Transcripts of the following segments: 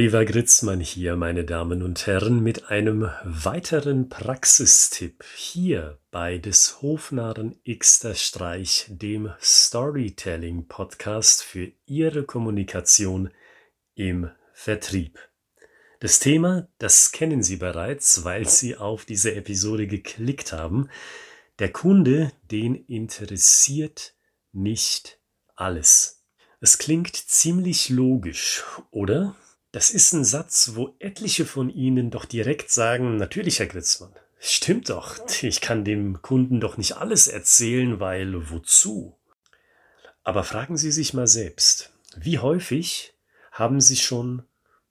Oliver Gritzmann hier, meine Damen und Herren, mit einem weiteren Praxistipp hier bei des Hofnarren Xter Streich, dem Storytelling Podcast für Ihre Kommunikation im Vertrieb. Das Thema, das kennen Sie bereits, weil Sie auf diese Episode geklickt haben. Der Kunde, den interessiert nicht alles. Es klingt ziemlich logisch, oder? Das ist ein Satz, wo etliche von Ihnen doch direkt sagen, natürlich, Herr Gritzmann. Stimmt doch, ich kann dem Kunden doch nicht alles erzählen, weil wozu? Aber fragen Sie sich mal selbst, wie häufig haben Sie schon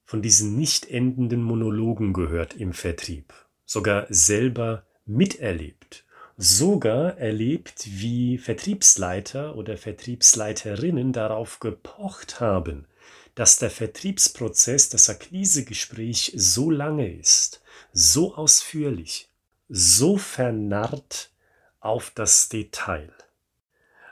von diesen nicht endenden Monologen gehört im Vertrieb, sogar selber miterlebt, sogar erlebt, wie Vertriebsleiter oder Vertriebsleiterinnen darauf gepocht haben, dass der Vertriebsprozess, das Akquisegespräch so lange ist, so ausführlich, so vernarrt auf das Detail.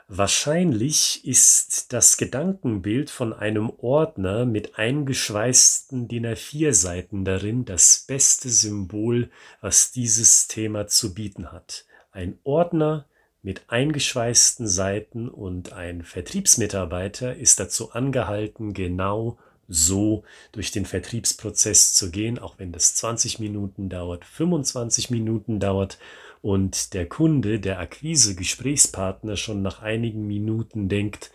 Wahrscheinlich ist das Gedankenbild von einem Ordner mit eingeschweißten DIN A4 Seiten darin das beste Symbol, was dieses Thema zu bieten hat. Ein Ordner mit eingeschweißten Seiten und ein Vertriebsmitarbeiter ist dazu angehalten, genau so durch den Vertriebsprozess zu gehen, auch wenn das 20 Minuten dauert, 25 Minuten dauert und der Kunde, der Akquise-Gesprächspartner schon nach einigen Minuten denkt,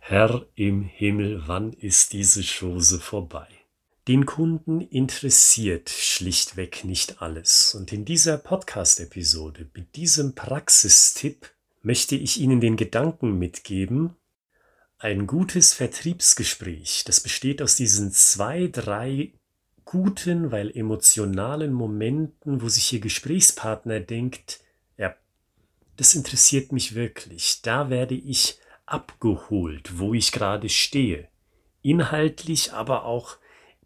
Herr im Himmel, wann ist diese Chose vorbei? Den Kunden interessiert schlichtweg nicht alles. Und in dieser Podcast-Episode, mit diesem Praxistipp, möchte ich Ihnen den Gedanken mitgeben, ein gutes Vertriebsgespräch, das besteht aus diesen zwei, drei guten, weil emotionalen Momenten, wo sich Ihr Gesprächspartner denkt, ja, das interessiert mich wirklich, da werde ich abgeholt, wo ich gerade stehe, inhaltlich, aber auch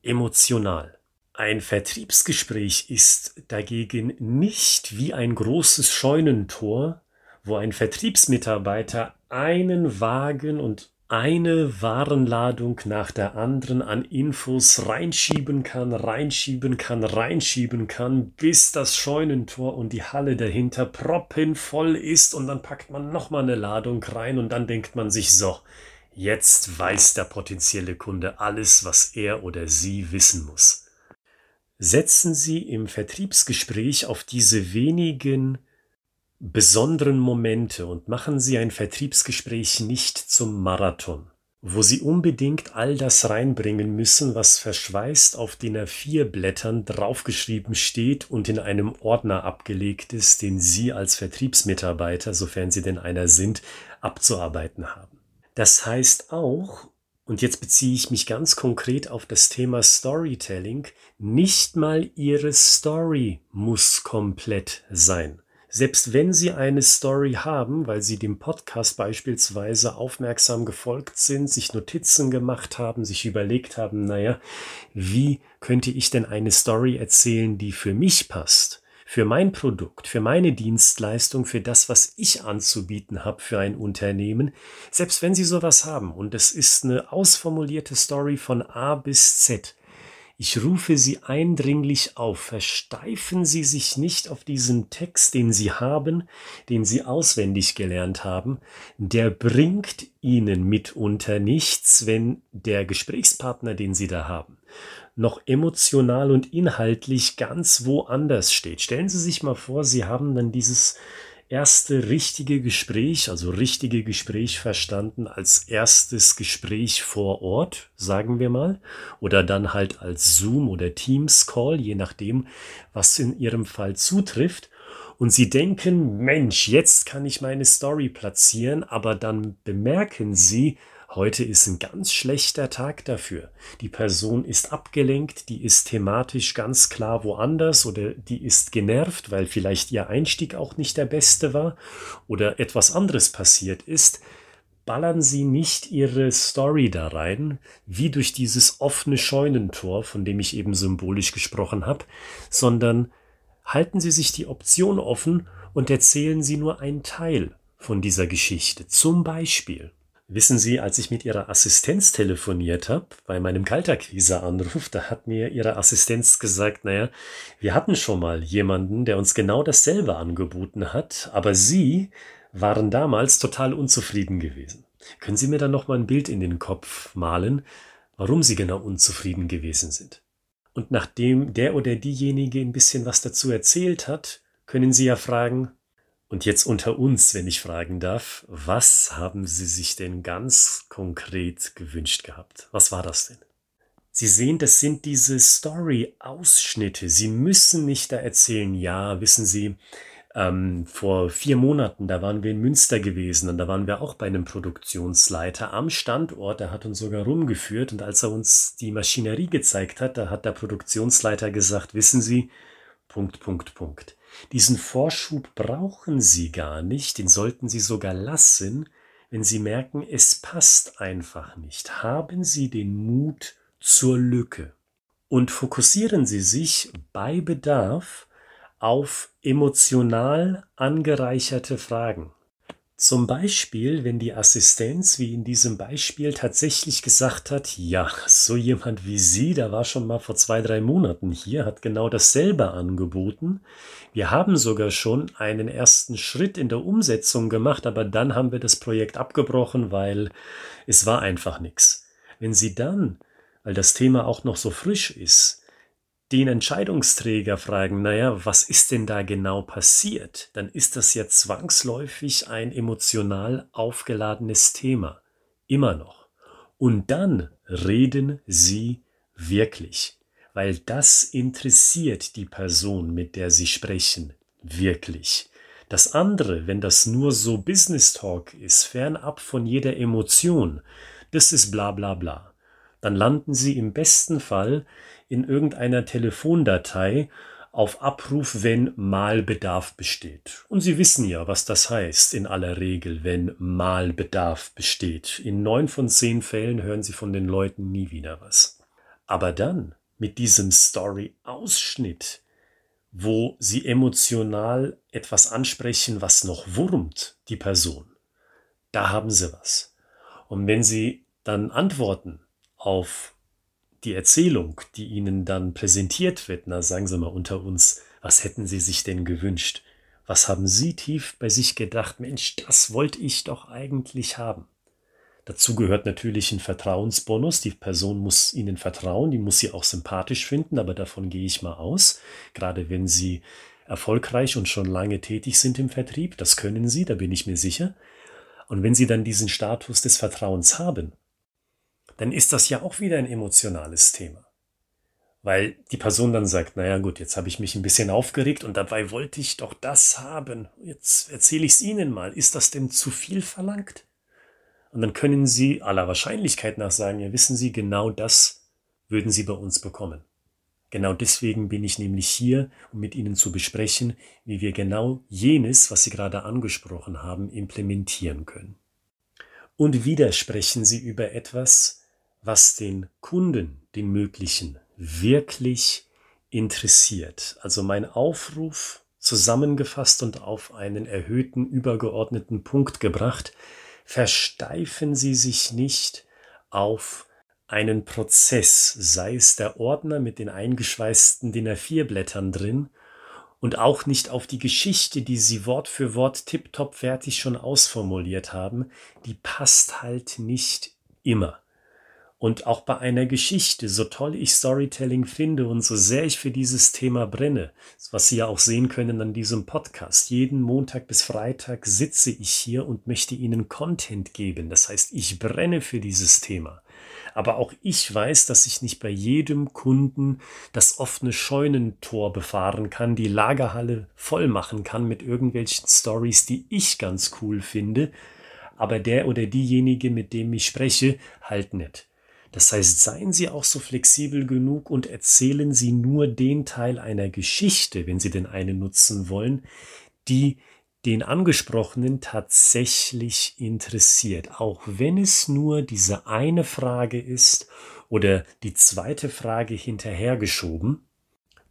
emotional. Ein Vertriebsgespräch ist dagegen nicht wie ein großes Scheunentor, wo ein Vertriebsmitarbeiter einen Wagen und eine Warenladung nach der anderen an Infos reinschieben kann, reinschieben kann, reinschieben kann, bis das Scheunentor und die Halle dahinter proppenvoll ist und dann packt man nochmal eine Ladung rein und dann denkt man sich so, Jetzt weiß der potenzielle Kunde alles, was er oder sie wissen muss. Setzen Sie im Vertriebsgespräch auf diese wenigen besonderen Momente und machen Sie ein Vertriebsgespräch nicht zum Marathon, wo Sie unbedingt all das reinbringen müssen, was verschweißt auf den A4 Blättern draufgeschrieben steht und in einem Ordner abgelegt ist, den Sie als Vertriebsmitarbeiter, sofern Sie denn einer sind, abzuarbeiten haben. Das heißt auch, und jetzt beziehe ich mich ganz konkret auf das Thema Storytelling, nicht mal Ihre Story muss komplett sein. Selbst wenn Sie eine Story haben, weil Sie dem Podcast beispielsweise aufmerksam gefolgt sind, sich Notizen gemacht haben, sich überlegt haben, naja, wie könnte ich denn eine Story erzählen, die für mich passt? Für mein Produkt, für meine Dienstleistung, für das, was ich anzubieten habe für ein Unternehmen, selbst wenn Sie sowas haben. Und es ist eine ausformulierte Story von A bis Z, ich rufe Sie eindringlich auf, versteifen Sie sich nicht auf diesen Text, den Sie haben, den Sie auswendig gelernt haben, der bringt Ihnen mitunter nichts, wenn der Gesprächspartner, den Sie da haben, noch emotional und inhaltlich ganz woanders steht. Stellen Sie sich mal vor, Sie haben dann dieses erste richtige Gespräch, also richtige Gespräch verstanden als erstes Gespräch vor Ort, sagen wir mal, oder dann halt als Zoom oder Teams Call, je nachdem, was in Ihrem Fall zutrifft. Und Sie denken, Mensch, jetzt kann ich meine Story platzieren, aber dann bemerken Sie, Heute ist ein ganz schlechter Tag dafür. Die Person ist abgelenkt, die ist thematisch ganz klar woanders oder die ist genervt, weil vielleicht ihr Einstieg auch nicht der beste war oder etwas anderes passiert ist. Ballern Sie nicht Ihre Story da rein, wie durch dieses offene Scheunentor, von dem ich eben symbolisch gesprochen habe, sondern halten Sie sich die Option offen und erzählen Sie nur einen Teil von dieser Geschichte. Zum Beispiel Wissen Sie, als ich mit Ihrer Assistenz telefoniert habe, bei meinem Kaltakquise-Anruf, da hat mir Ihre Assistenz gesagt, naja, wir hatten schon mal jemanden, der uns genau dasselbe angeboten hat, aber Sie waren damals total unzufrieden gewesen. Können Sie mir dann noch mal ein Bild in den Kopf malen, warum Sie genau unzufrieden gewesen sind? Und nachdem der oder diejenige ein bisschen was dazu erzählt hat, können Sie ja fragen, und jetzt unter uns, wenn ich fragen darf, was haben Sie sich denn ganz konkret gewünscht gehabt? Was war das denn? Sie sehen, das sind diese Story-Ausschnitte. Sie müssen nicht da erzählen, ja, wissen Sie, ähm, vor vier Monaten, da waren wir in Münster gewesen und da waren wir auch bei einem Produktionsleiter am Standort, der hat uns sogar rumgeführt und als er uns die Maschinerie gezeigt hat, da hat der Produktionsleiter gesagt, wissen Sie, Punkt, Punkt, Punkt. Diesen Vorschub brauchen Sie gar nicht, den sollten Sie sogar lassen, wenn Sie merken, es passt einfach nicht. Haben Sie den Mut zur Lücke und fokussieren Sie sich bei Bedarf auf emotional angereicherte Fragen. Zum Beispiel, wenn die Assistenz, wie in diesem Beispiel, tatsächlich gesagt hat, ja, so jemand wie Sie, der war schon mal vor zwei, drei Monaten hier, hat genau dasselbe angeboten. Wir haben sogar schon einen ersten Schritt in der Umsetzung gemacht, aber dann haben wir das Projekt abgebrochen, weil es war einfach nichts. Wenn Sie dann, weil das Thema auch noch so frisch ist, den Entscheidungsträger fragen, naja, was ist denn da genau passiert, dann ist das ja zwangsläufig ein emotional aufgeladenes Thema. Immer noch. Und dann reden Sie wirklich, weil das interessiert die Person, mit der Sie sprechen, wirklich. Das andere, wenn das nur so Business Talk ist, fernab von jeder Emotion, das ist bla bla bla. Dann landen Sie im besten Fall in irgendeiner Telefondatei auf Abruf, wenn mal Bedarf besteht. Und Sie wissen ja, was das heißt in aller Regel, wenn mal Bedarf besteht. In neun von zehn Fällen hören Sie von den Leuten nie wieder was. Aber dann mit diesem Story-Ausschnitt, wo Sie emotional etwas ansprechen, was noch wurmt, die Person, da haben Sie was. Und wenn Sie dann antworten auf die Erzählung, die Ihnen dann präsentiert wird, na sagen Sie mal unter uns, was hätten Sie sich denn gewünscht? Was haben Sie tief bei sich gedacht, Mensch, das wollte ich doch eigentlich haben? Dazu gehört natürlich ein Vertrauensbonus. Die Person muss Ihnen vertrauen, die muss Sie auch sympathisch finden, aber davon gehe ich mal aus. Gerade wenn Sie erfolgreich und schon lange tätig sind im Vertrieb, das können Sie, da bin ich mir sicher. Und wenn Sie dann diesen Status des Vertrauens haben, dann ist das ja auch wieder ein emotionales Thema. Weil die Person dann sagt, naja gut, jetzt habe ich mich ein bisschen aufgeregt und dabei wollte ich doch das haben. Jetzt erzähle ich es Ihnen mal. Ist das denn zu viel verlangt? Und dann können Sie aller Wahrscheinlichkeit nach sagen, ja wissen Sie, genau das würden Sie bei uns bekommen. Genau deswegen bin ich nämlich hier, um mit Ihnen zu besprechen, wie wir genau jenes, was Sie gerade angesprochen haben, implementieren können. Und wieder sprechen Sie über etwas, was den Kunden, den möglichen, wirklich interessiert. Also mein Aufruf zusammengefasst und auf einen erhöhten übergeordneten Punkt gebracht, versteifen Sie sich nicht auf einen Prozess, sei es der Ordner mit den eingeschweißten DIN A4-Blättern drin und auch nicht auf die Geschichte, die Sie Wort für Wort tiptop fertig schon ausformuliert haben, die passt halt nicht immer. Und auch bei einer Geschichte, so toll ich Storytelling finde und so sehr ich für dieses Thema brenne, was Sie ja auch sehen können an diesem Podcast, jeden Montag bis Freitag sitze ich hier und möchte Ihnen Content geben. Das heißt, ich brenne für dieses Thema. Aber auch ich weiß, dass ich nicht bei jedem Kunden das offene Scheunentor befahren kann, die Lagerhalle voll machen kann mit irgendwelchen Stories, die ich ganz cool finde, aber der oder diejenige, mit dem ich spreche, halt nicht. Das heißt, seien Sie auch so flexibel genug und erzählen Sie nur den Teil einer Geschichte, wenn Sie denn eine nutzen wollen, die den Angesprochenen tatsächlich interessiert, auch wenn es nur diese eine Frage ist oder die zweite Frage hinterhergeschoben.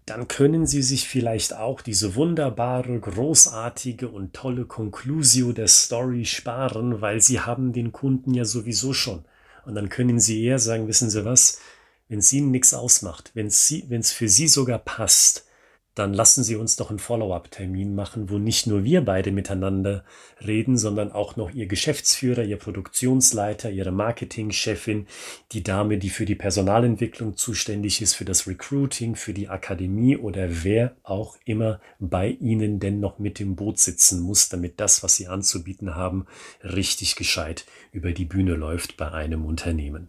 dann können Sie sich vielleicht auch diese wunderbare, großartige und tolle Conclusio der Story sparen, weil Sie haben den Kunden ja sowieso schon. Und dann können Sie eher sagen, wissen Sie was, wenn es Ihnen nichts ausmacht, wenn es für Sie sogar passt, dann lassen Sie uns doch einen Follow-up-Termin machen, wo nicht nur wir beide miteinander reden, sondern auch noch Ihr Geschäftsführer, Ihr Produktionsleiter, Ihre Marketingchefin, die Dame, die für die Personalentwicklung zuständig ist, für das Recruiting, für die Akademie oder wer auch immer bei Ihnen denn noch mit im Boot sitzen muss, damit das, was Sie anzubieten haben, richtig gescheit über die Bühne läuft bei einem Unternehmen.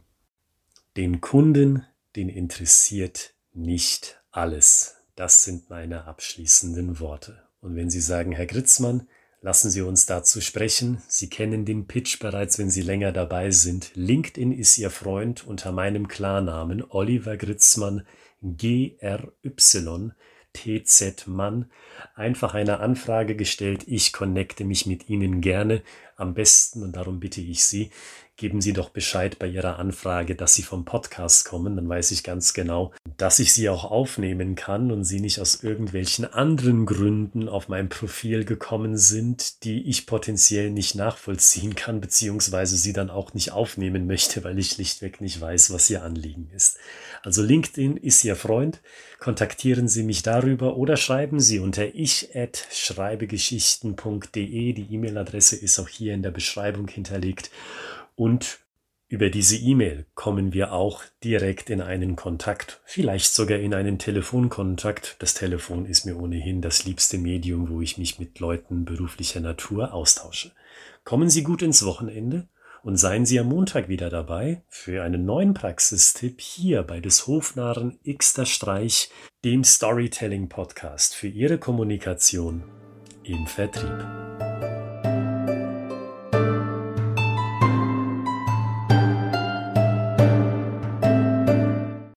Den Kunden, den interessiert nicht alles das sind meine abschließenden Worte. Und wenn Sie sagen, Herr Gritzmann, lassen Sie uns dazu sprechen. Sie kennen den Pitch bereits, wenn Sie länger dabei sind. LinkedIn ist Ihr Freund unter meinem Klarnamen Oliver Gritzmann GRY. TZ Mann einfach eine Anfrage gestellt. Ich connecte mich mit Ihnen gerne. Am besten, und darum bitte ich Sie, geben Sie doch Bescheid bei Ihrer Anfrage, dass Sie vom Podcast kommen. Dann weiß ich ganz genau, dass ich Sie auch aufnehmen kann und Sie nicht aus irgendwelchen anderen Gründen auf mein Profil gekommen sind, die ich potenziell nicht nachvollziehen kann, beziehungsweise Sie dann auch nicht aufnehmen möchte, weil ich schlichtweg nicht weiß, was Ihr Anliegen ist. Also LinkedIn ist Ihr Freund. Kontaktieren Sie mich darüber oder schreiben Sie unter ich@schreibegeschichten.de. Die E-Mail-Adresse ist auch hier in der Beschreibung hinterlegt. Und über diese E-Mail kommen wir auch direkt in einen Kontakt, vielleicht sogar in einen Telefonkontakt. Das Telefon ist mir ohnehin das liebste Medium, wo ich mich mit Leuten beruflicher Natur austausche. Kommen Sie gut ins Wochenende und seien Sie am Montag wieder dabei für einen neuen Praxistipp hier bei des Hofnarren Xter Streich, dem Storytelling Podcast für Ihre Kommunikation im Vertrieb.